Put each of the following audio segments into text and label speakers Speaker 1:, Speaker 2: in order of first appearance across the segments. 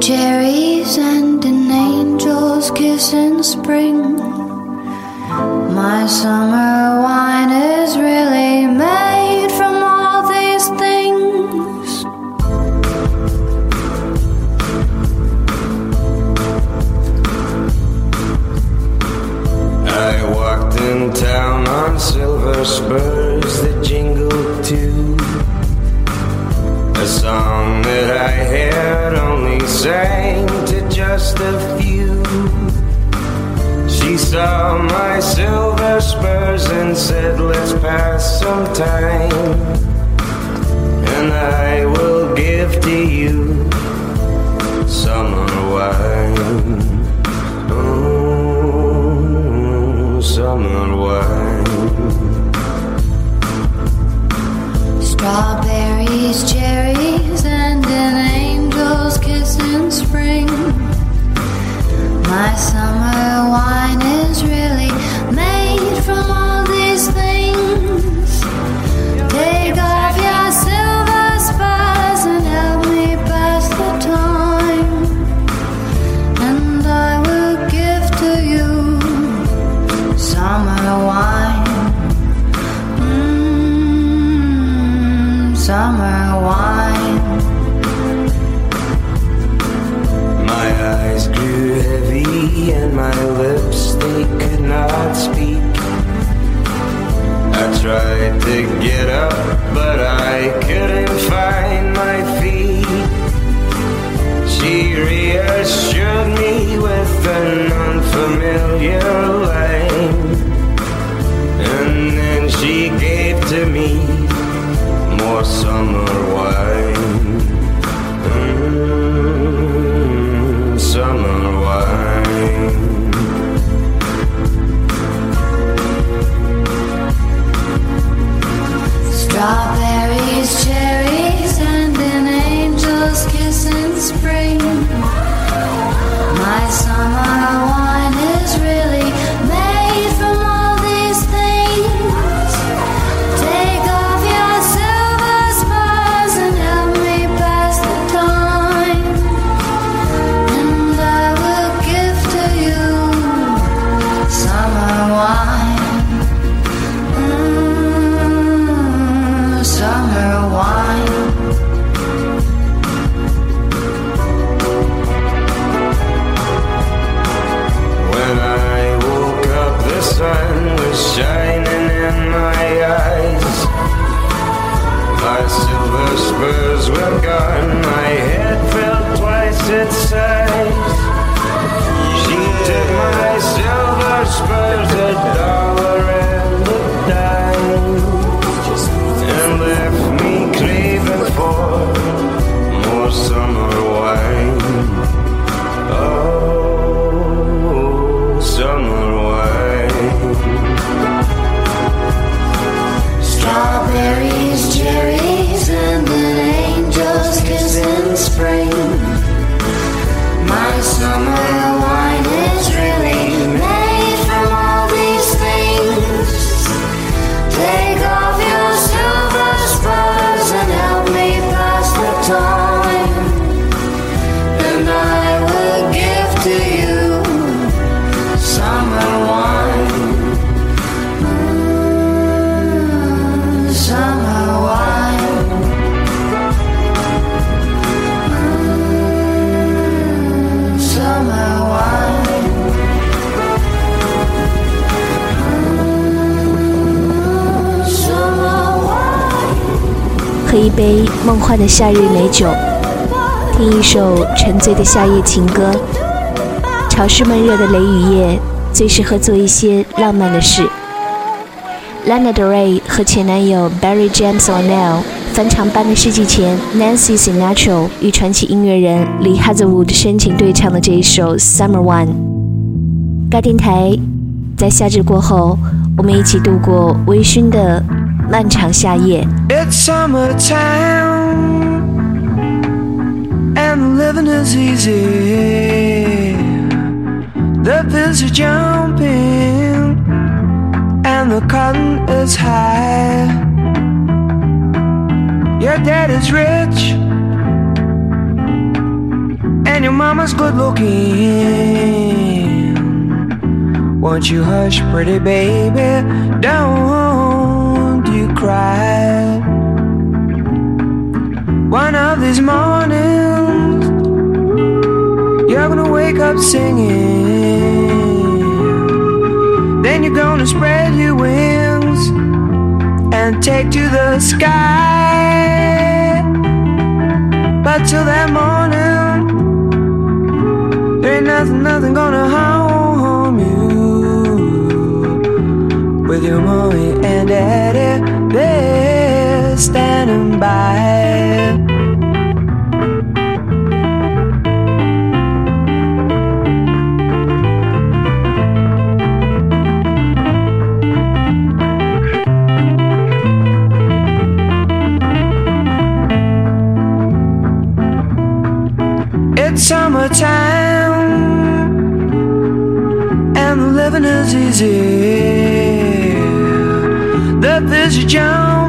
Speaker 1: cherries and an angel's kiss in spring. My summer
Speaker 2: sang to just a few. She saw my silver spurs and said, Let's pass some time. And I well gone.
Speaker 3: 喝一杯梦幻的夏日美酒，听一首沉醉的夏夜情歌。潮湿闷热的雷雨夜，最适合做一些浪漫的事。Lana Del Rey 和前男友 Barry James O'Neill 翻唱《半个世纪前 Nancy Sinatra 与传奇音乐人 Lee Hazlewood 深情对唱的这一首《Summer One》。该电台在夏至过后，我们一起度过微醺的漫长夏夜。
Speaker 4: It's summertime and living is easy. The bills are jumping and the cotton is high. Your dad is rich and and your mama's good looking. Won't you hush, pretty baby? Don't cry. One of these mornings, you're gonna wake up singing. Then you're gonna spread your wings and take to the sky. But till that morning, there ain't nothing, nothing gonna harm you. With your mommy and standing by. It's summertime and the living is easy. The fish are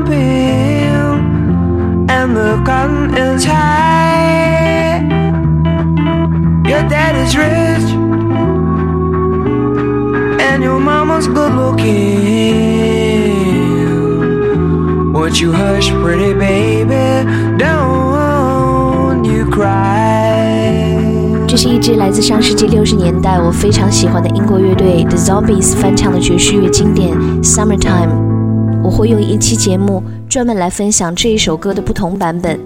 Speaker 4: jumping and the cotton is high. Your daddy's rich and your mama's good looking. Won't you hush, pretty baby? Don't you cry.
Speaker 1: 这是一支来自上世纪六十年代我非常喜欢的英国乐队 The Zombies 翻唱的爵士乐经典《Summertime》。 会用一期节目专门来分享这一首歌的不同版本。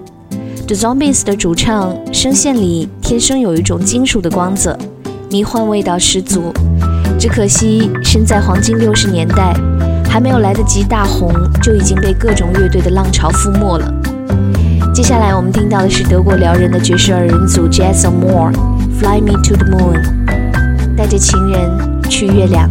Speaker 1: The Zombies 的主唱声线里天生有一种金属的光泽，迷幻味道十足。只可惜身在黄金六十年代，还没有来得及大红，就已经被各种乐队的浪潮覆没了。接下来我们听到的是德国撩人的爵士二人组 Jazz on More，《Fly Me to the Moon》，带着情人去月亮。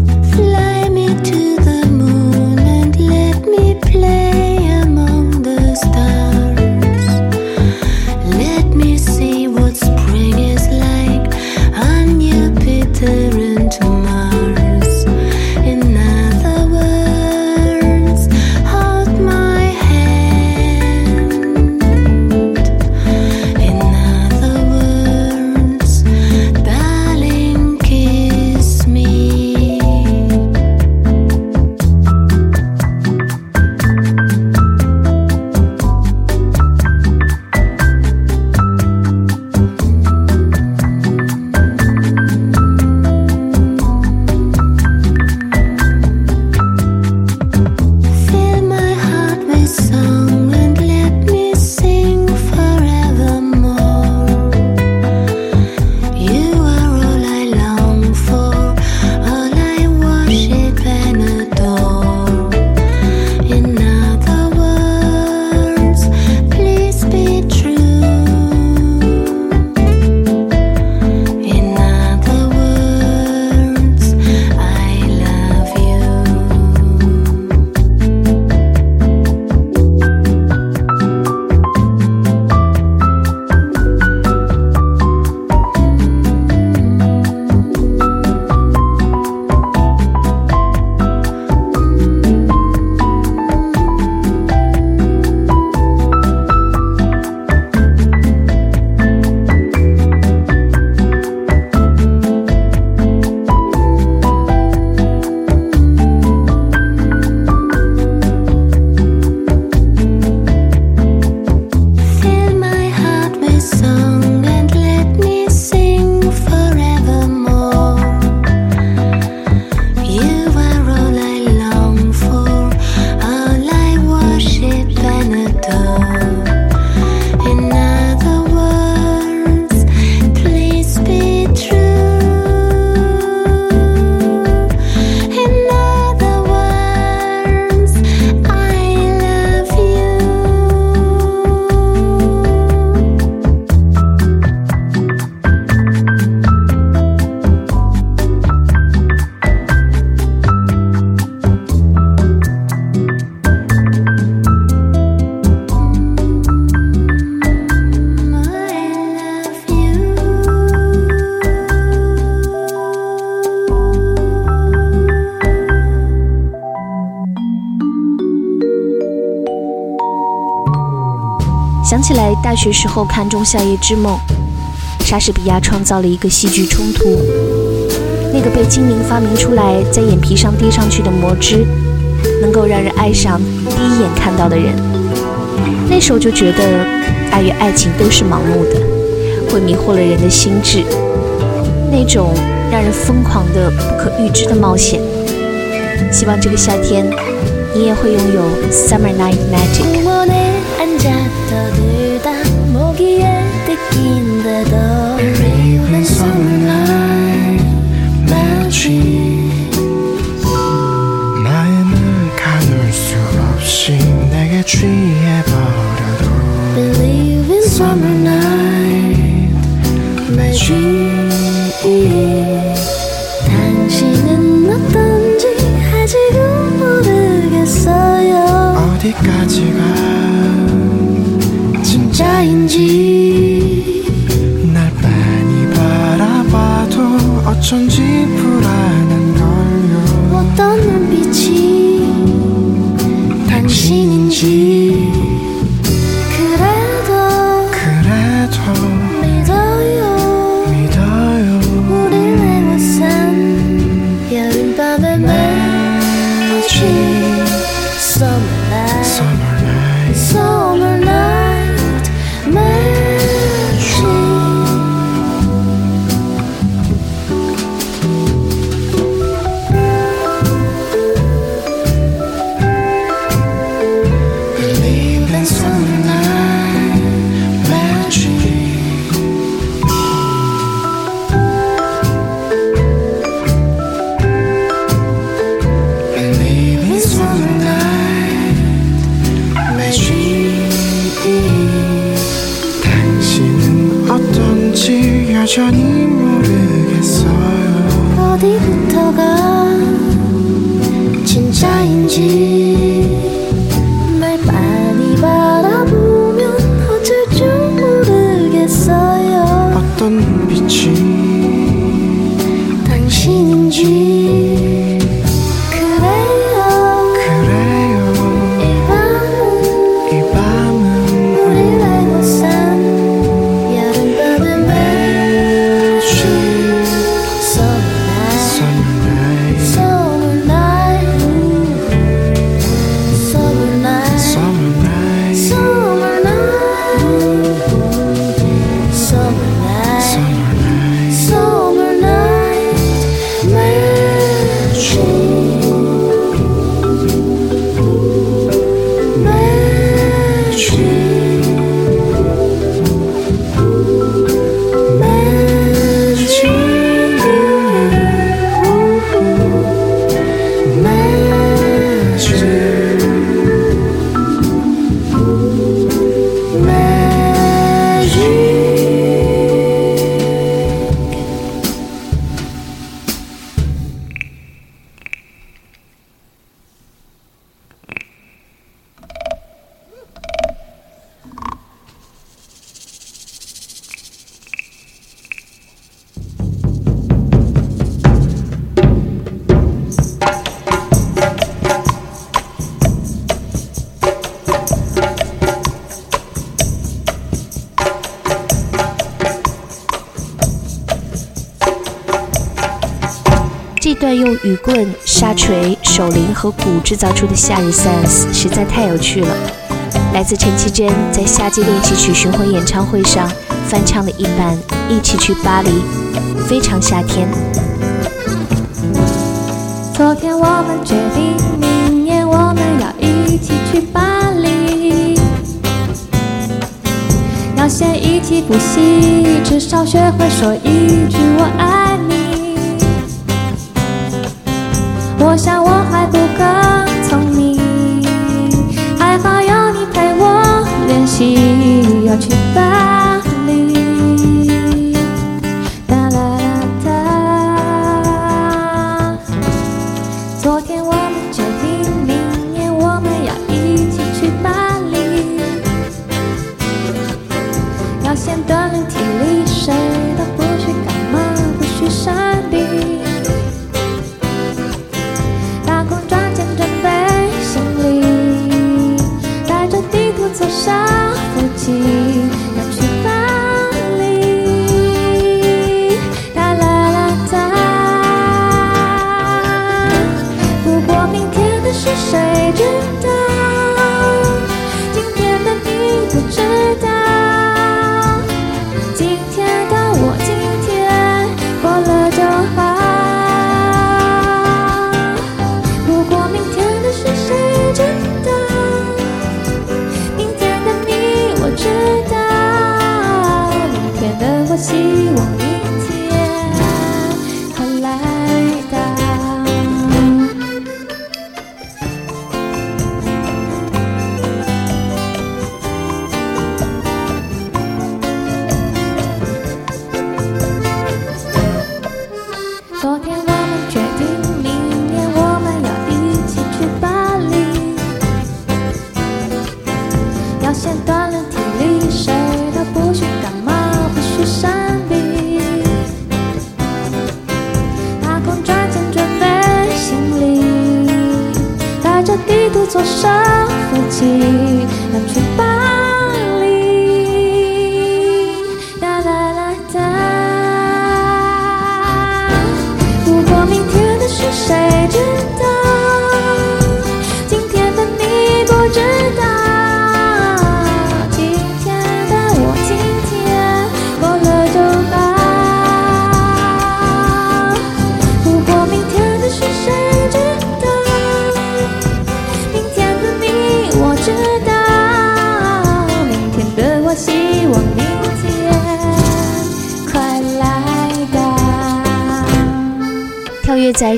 Speaker 1: 大学时候看《仲夏夜之梦》，
Speaker 3: 莎士比亚创造了一个戏剧冲突，那个被精灵发明出来，在眼皮上滴上去的魔汁，能够让人爱上第一眼看到的人。那时候就觉得，爱与爱情都是盲目的，会迷惑了人的心智，那种让人疯狂的、不可预知的冒险。希望这个夏天，你也会拥有 Summer Night Magic。
Speaker 1: 공원에 앉아도 들다 모기에 뜯긴데도
Speaker 3: 段用雨棍、沙锤、手铃和鼓制造出的夏日 sense 实在太有趣了。来自陈绮贞在夏季练习曲巡回演唱会上翻唱的一版《一起去巴黎》，非常夏天。
Speaker 5: 昨天我们决定，明年我们要一起去巴黎，要先一起补习，至少学会说一句我爱我想我还不够聪明，还好有你陪我练习，要去
Speaker 6: 吧。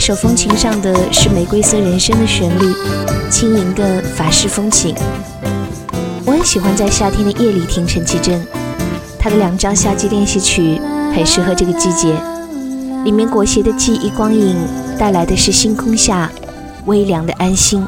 Speaker 6: 手风琴上的是玫瑰色人生的旋律，轻盈的法式风情。我很喜欢在夏天的夜里听陈绮贞，她的两张夏季练习曲很适合这个季节，里面裹挟的记忆光影带来的是星空下微凉的安心。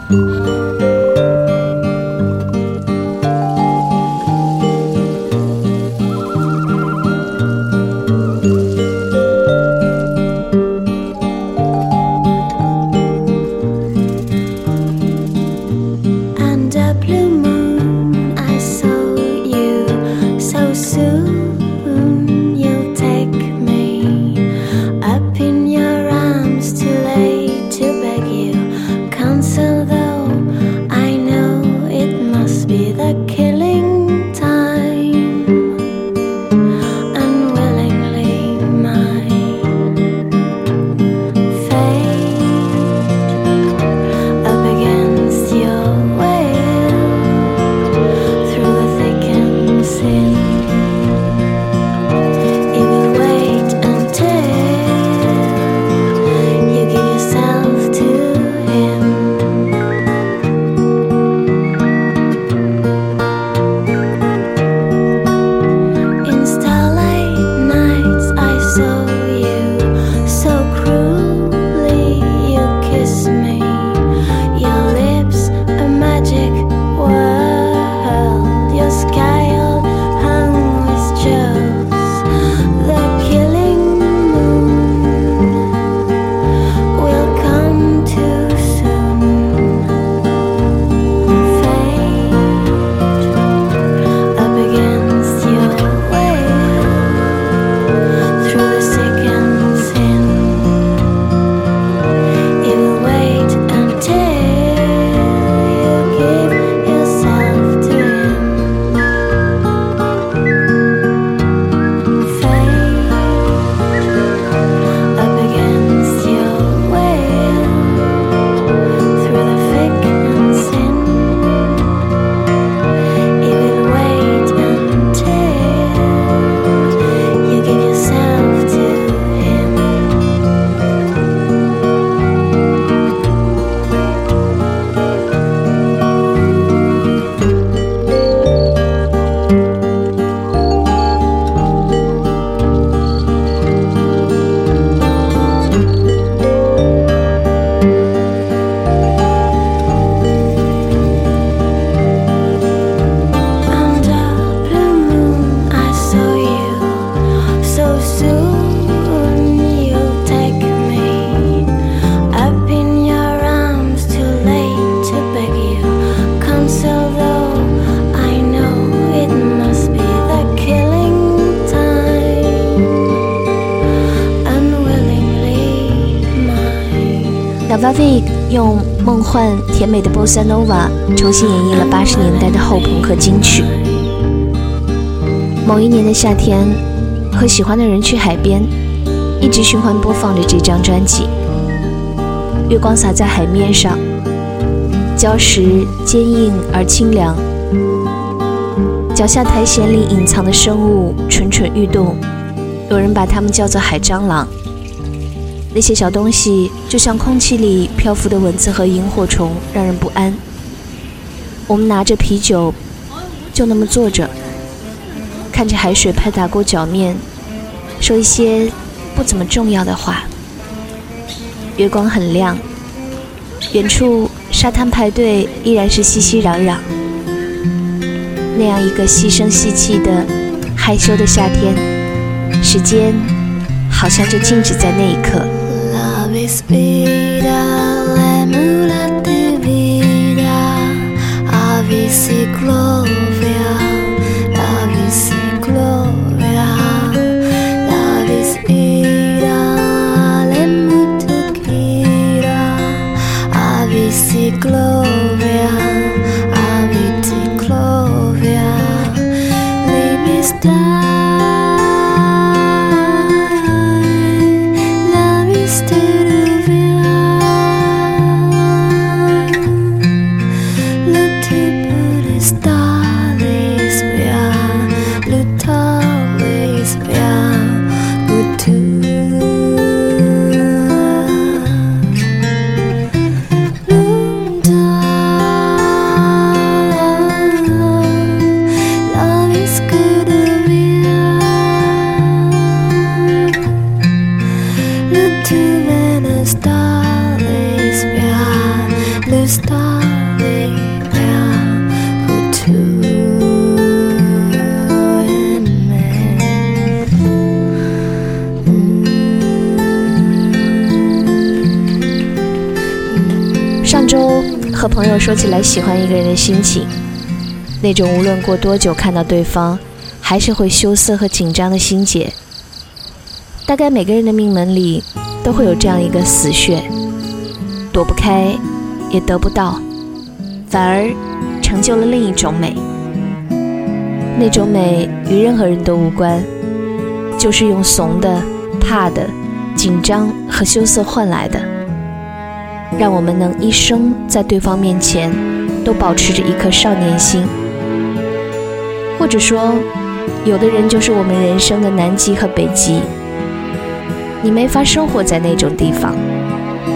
Speaker 6: 用梦幻甜美的 bossa nova 重新演绎了八十年代的后朋克金曲。某一年的夏天，和喜欢的人去海边，一直循环播放着这张专辑。月光洒在海面上，礁石坚硬而清凉，脚下苔藓里隐藏的生物蠢蠢欲动，
Speaker 3: 有人把它们叫做海蟑螂。那些小东西就像空气里漂浮的蚊子和萤火虫，让人不安。我们拿着啤酒，就那么坐着，看着海水拍打过脚面，说一些不怎么重要的话。月光很亮，远处沙滩排队依然是熙熙攘攘。那样一个细声细气的、害羞的夏天，时间好像就静止在那一刻。
Speaker 1: respira, lémula de vida, ave
Speaker 3: ciclova. 周和朋友说起来喜欢一个人的心情，那种无论过多久看到对方，还是会羞涩和紧张的心结。大概每个人的命门里都会有这样一个死穴，躲不开，也得不到，反而成就了另一种美。那种美与任何人都无关，就是用怂的、怕的、紧张和羞涩换来的。让我们能一生在对方面前都保持着一颗少年心，或者说，有的人就是我们人生的南极和北极。你没法生活在那种地方，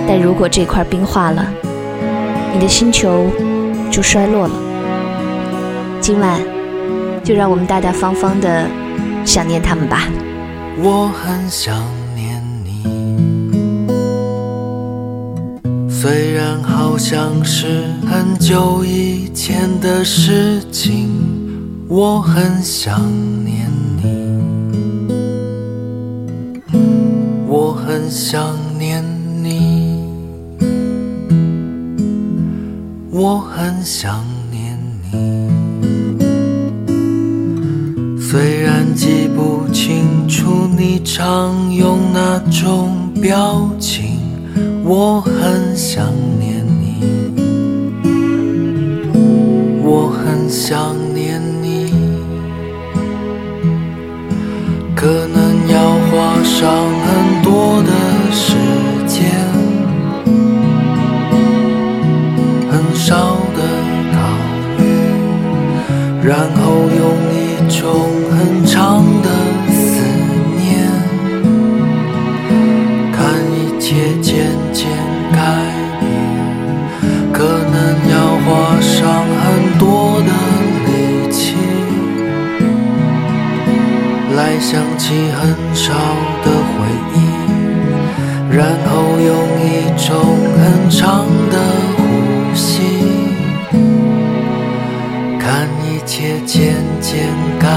Speaker 3: 但如果这块冰化了，你的星球就衰落了。今晚，就让我们大大方方的想念他们吧。
Speaker 7: 我很想虽然好像是很久以前的事情，我很想念你，我很想念你，我很想念你。虽然记不清楚你常用哪种表情，我很想念你，我很想念你，可能要花上很多的时间，很少的考虑，然后用想起很长的回忆，然后用一种很长的呼吸。看一切渐渐改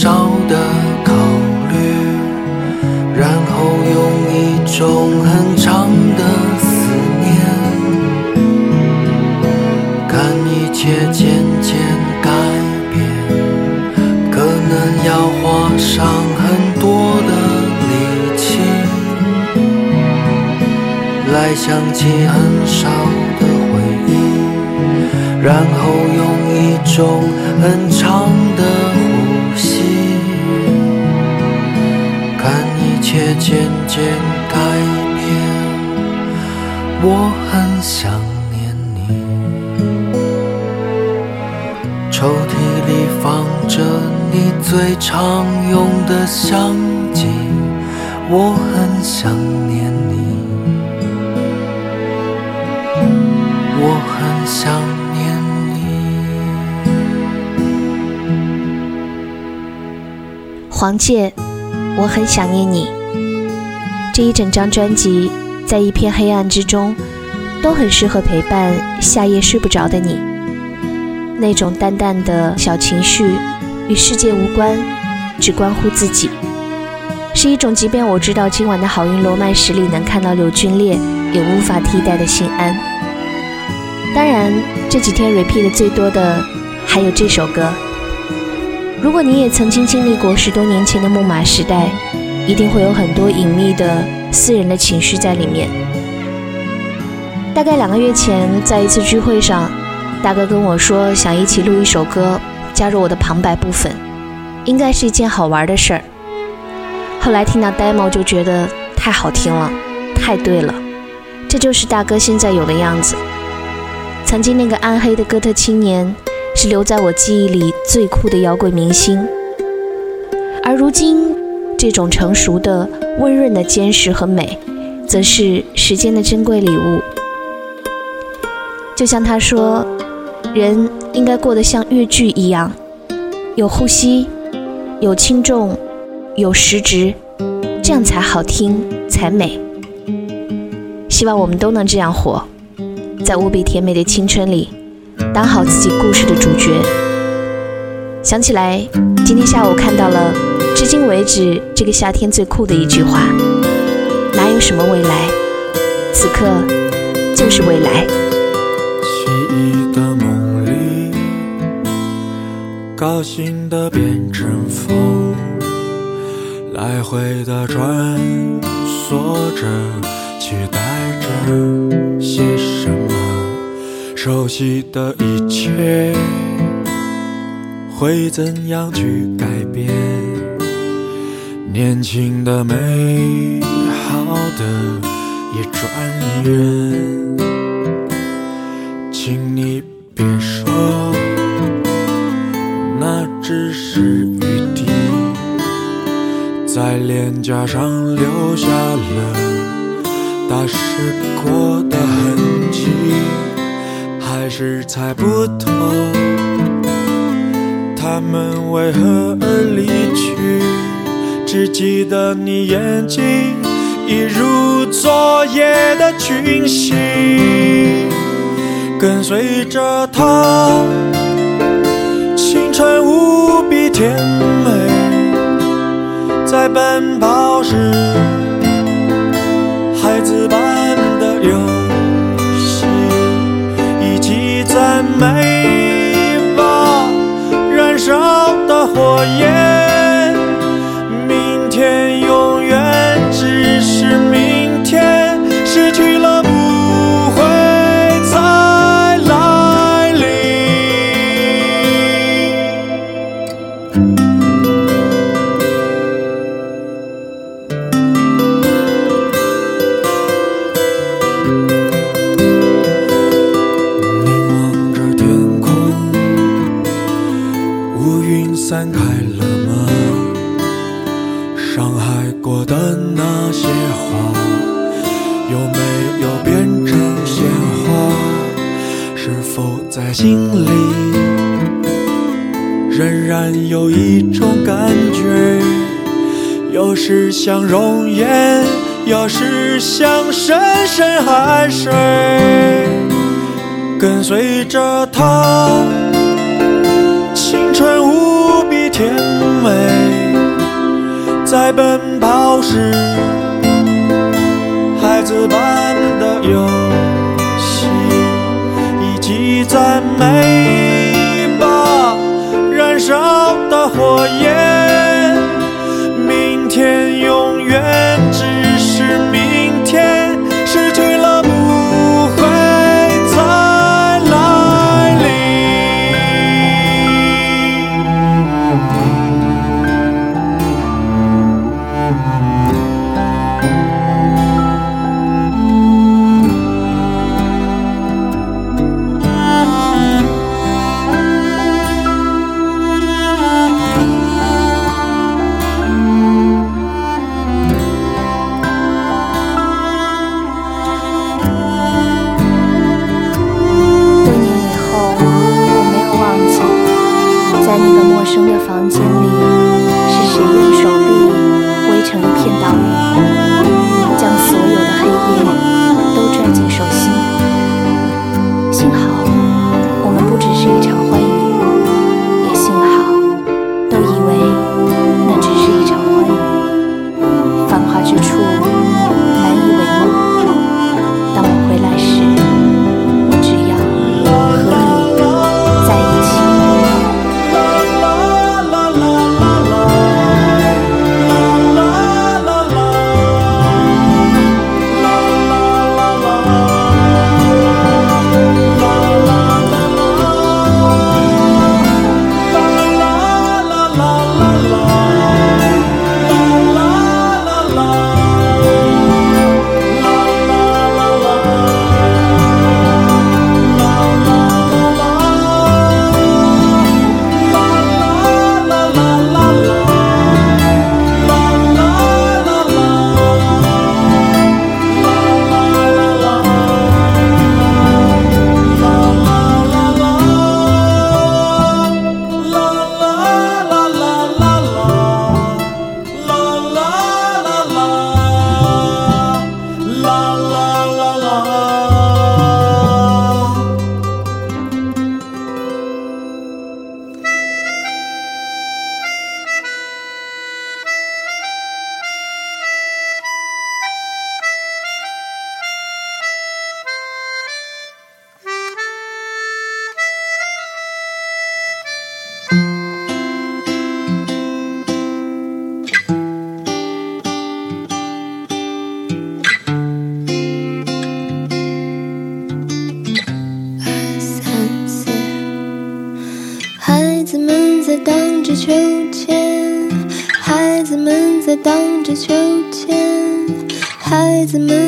Speaker 7: 少的考虑，然后用一种很长的思念，看一切渐渐改变，可能要花上很多的力气。来想起很少的回忆，然后用一种很长切渐渐改变。我很想念你，抽屉里放着你最常用的相机，我很想念你。我很想念你。
Speaker 3: 黄玠，我很想念你。这一整张专辑，在一片黑暗之中，都很适合陪伴夏夜睡不着的你。那种淡淡的小情绪，与世界无关，只关乎自己，是一种即便我知道今晚的好运罗曼史里能看到柳俊烈，也无法替代的心安。当然，这几天 repeat 的最多的还有这首歌。如果你也曾经经历过十多年前的木马时代，一定会有很多隐秘的私人的情绪在里面。大概两个月前，在一次聚会上，大哥跟我说想一起录一首歌，加入我的旁白部分，应该是一件好玩的事儿。后来听到 demo 就觉得太好听了，太对了，这就是大哥现在有的样子。曾经那个暗黑的哥特青年，是留在我记忆里最酷的摇滚明星。而如今，这种成熟的、温润的坚实和美，则是时间的珍贵礼物。就像他说，人应该过得像越剧一样，有呼吸，有轻重，有时值，这样才好听，才美。希望我们都能这样活。在无比甜美的青春里，当好自己故事的主角。想起来，今天下午看到了，至今为止这个夏天最酷的一句话：哪有什么未来，此刻就是未来。
Speaker 8: 记忆的梦里，高兴的变成风，来回的穿梭着，期待着些什么。熟悉的一切会怎样去改变？年轻的、美好的一转眼，请你别说，那只是雨滴，在脸颊上留下了打湿过的痕迹。还是猜不透，他们为何而离去？只记得你眼睛一如昨夜的群星，跟随着他，青春无比甜美，在奔跑时，孩子般的游戏。一起赞美吧，燃烧的火焰。像容颜，要是像深深海水，跟随着它，青春无比甜美，在奔跑时，孩子般的游戏，以及赞美。
Speaker 1: 秋千孩子们